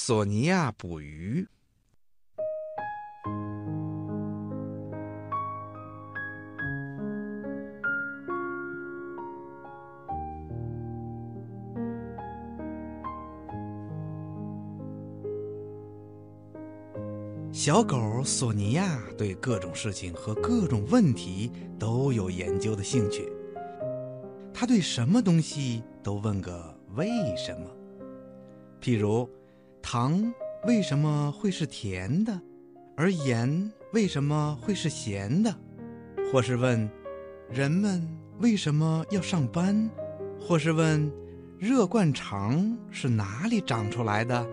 索尼娅捕鱼。小狗索尼娅对各种事情和各种问题都有研究的兴趣。它对什么东西都问个为什么。譬如，糖为什么会是甜的，而盐为什么会是咸的？或是问，人们为什么要上班？或是问，热灌肠是哪里长出来的？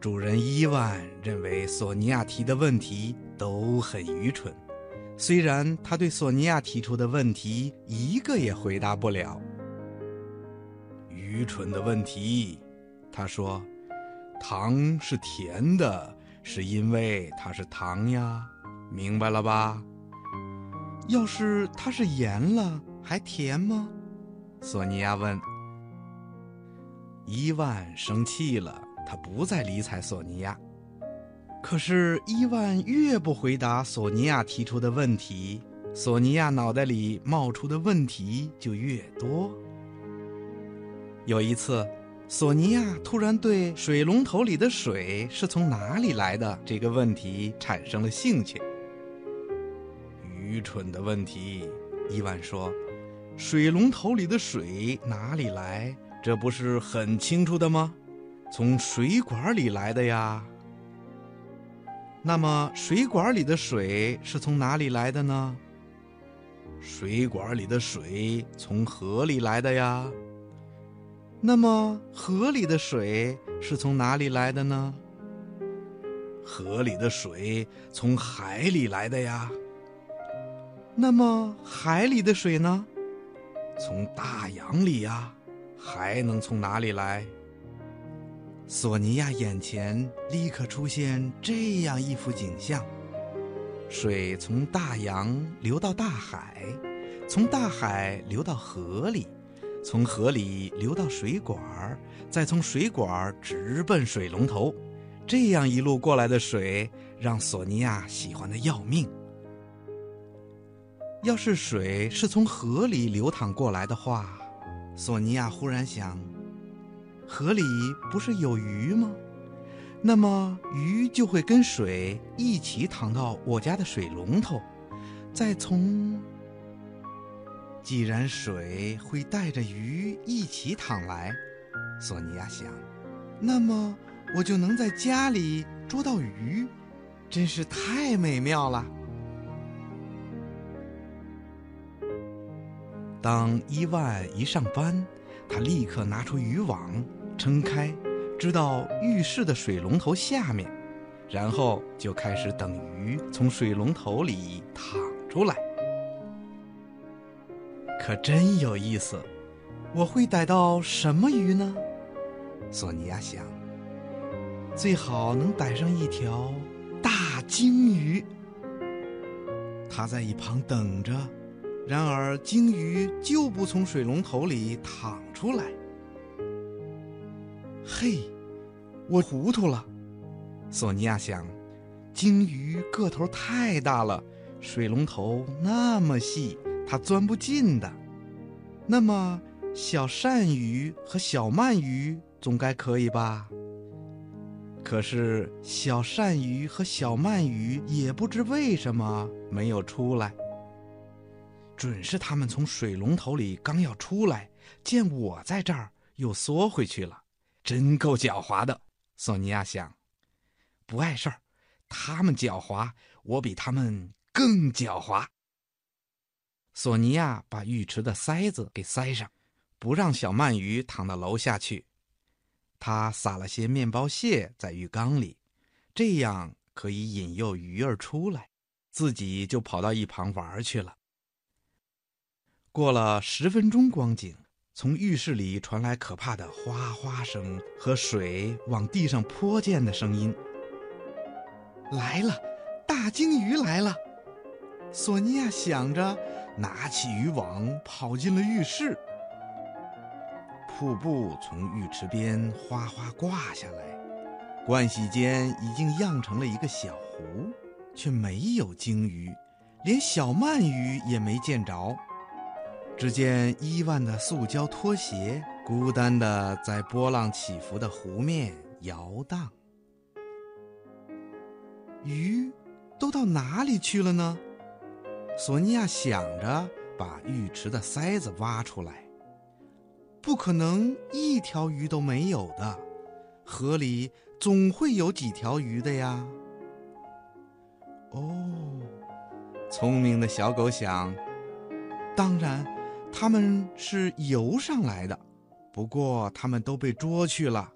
主人伊万认为索尼娅提的问题都很愚蠢，虽然他对索尼娅提出的问题一个也回答不了。愚蠢的问题，他说：“糖是甜的，是因为它是糖呀，明白了吧？”要是它是盐了，还甜吗？索尼娅问。伊万生气了。他不再理睬索尼娅，可是伊万越不回答索尼娅提出的问题，索尼娅脑袋里冒出的问题就越多。有一次，索尼娅突然对水龙头里的水是从哪里来的这个问题产生了兴趣。愚蠢的问题，伊万说：“水龙头里的水哪里来？这不是很清楚的吗？”从水管里来的呀。那么水管里的水是从哪里来的呢？水管里的水从河里来的呀。那么河里的水是从哪里来的呢？河里的水从海里来的呀。那么海里的水呢？从大洋里呀，还能从哪里来？索尼娅眼前立刻出现这样一幅景象：水从大洋流到大海，从大海流到河里，从河里流到水管儿再从水管儿直奔水龙头。这样一路过来的水，让索尼娅喜欢的要命。要是水是从河里流淌过来的话，索尼娅忽然想。河里不是有鱼吗？那么鱼就会跟水一起淌到我家的水龙头，再从……既然水会带着鱼一起淌来，索尼娅想，那么我就能在家里捉到鱼，真是太美妙了。当伊万一上班，他立刻拿出渔网。撑开，知道浴室的水龙头下面，然后就开始等鱼从水龙头里淌出来。可真有意思，我会逮到什么鱼呢？索尼娅想。最好能逮上一条大鲸鱼。他在一旁等着，然而鲸鱼就不从水龙头里淌出来。嘿，我糊涂了，索尼娅想，鲸鱼个头太大了，水龙头那么细，它钻不进的。那么小鳝鱼和小鳗鱼总该可以吧？可是小鳝鱼和小鳗鱼也不知为什么没有出来。准是他们从水龙头里刚要出来，见我在这儿，又缩回去了。真够狡猾的，索尼娅想。不碍事儿，他们狡猾，我比他们更狡猾。索尼娅把浴池的塞子给塞上，不让小鳗鱼躺到楼下去。她撒了些面包屑在浴缸里，这样可以引诱鱼儿出来，自己就跑到一旁玩去了。过了十分钟光景。从浴室里传来可怕的哗哗声和水往地上泼溅的声音。来了，大鲸鱼来了！索尼娅想着，拿起渔网跑进了浴室。瀑布从浴池边哗哗挂下来，盥洗间已经漾成了一个小湖，却没有鲸鱼，连小鳗鱼也没见着。只见伊万的塑胶拖鞋孤单地在波浪起伏的湖面摇荡。鱼都到哪里去了呢？索尼娅想着，把浴池的塞子挖出来。不可能一条鱼都没有的，河里总会有几条鱼的呀。哦，聪明的小狗想，当然，它们是游上来的，不过它们都被捉去了。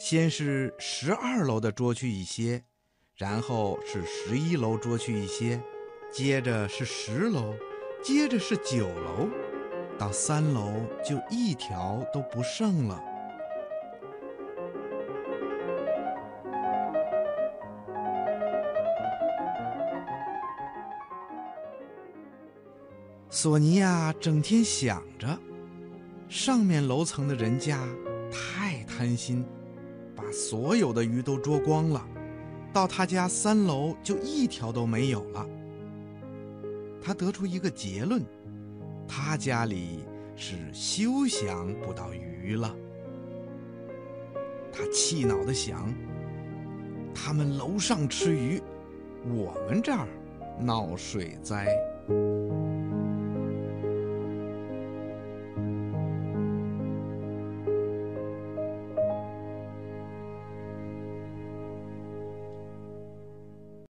先是十二楼的捉去一些，然后是十一楼捉去一些，接着是十楼，接着是九楼。到三楼就一条都不剩了。索尼娅整天想着，上面楼层的人家太贪心，把所有的鱼都捉光了，到他家三楼就一条都没有了。他得出一个结论。他家里是休想捕到鱼了。他气恼地想：他们楼上吃鱼，我们这儿闹水灾。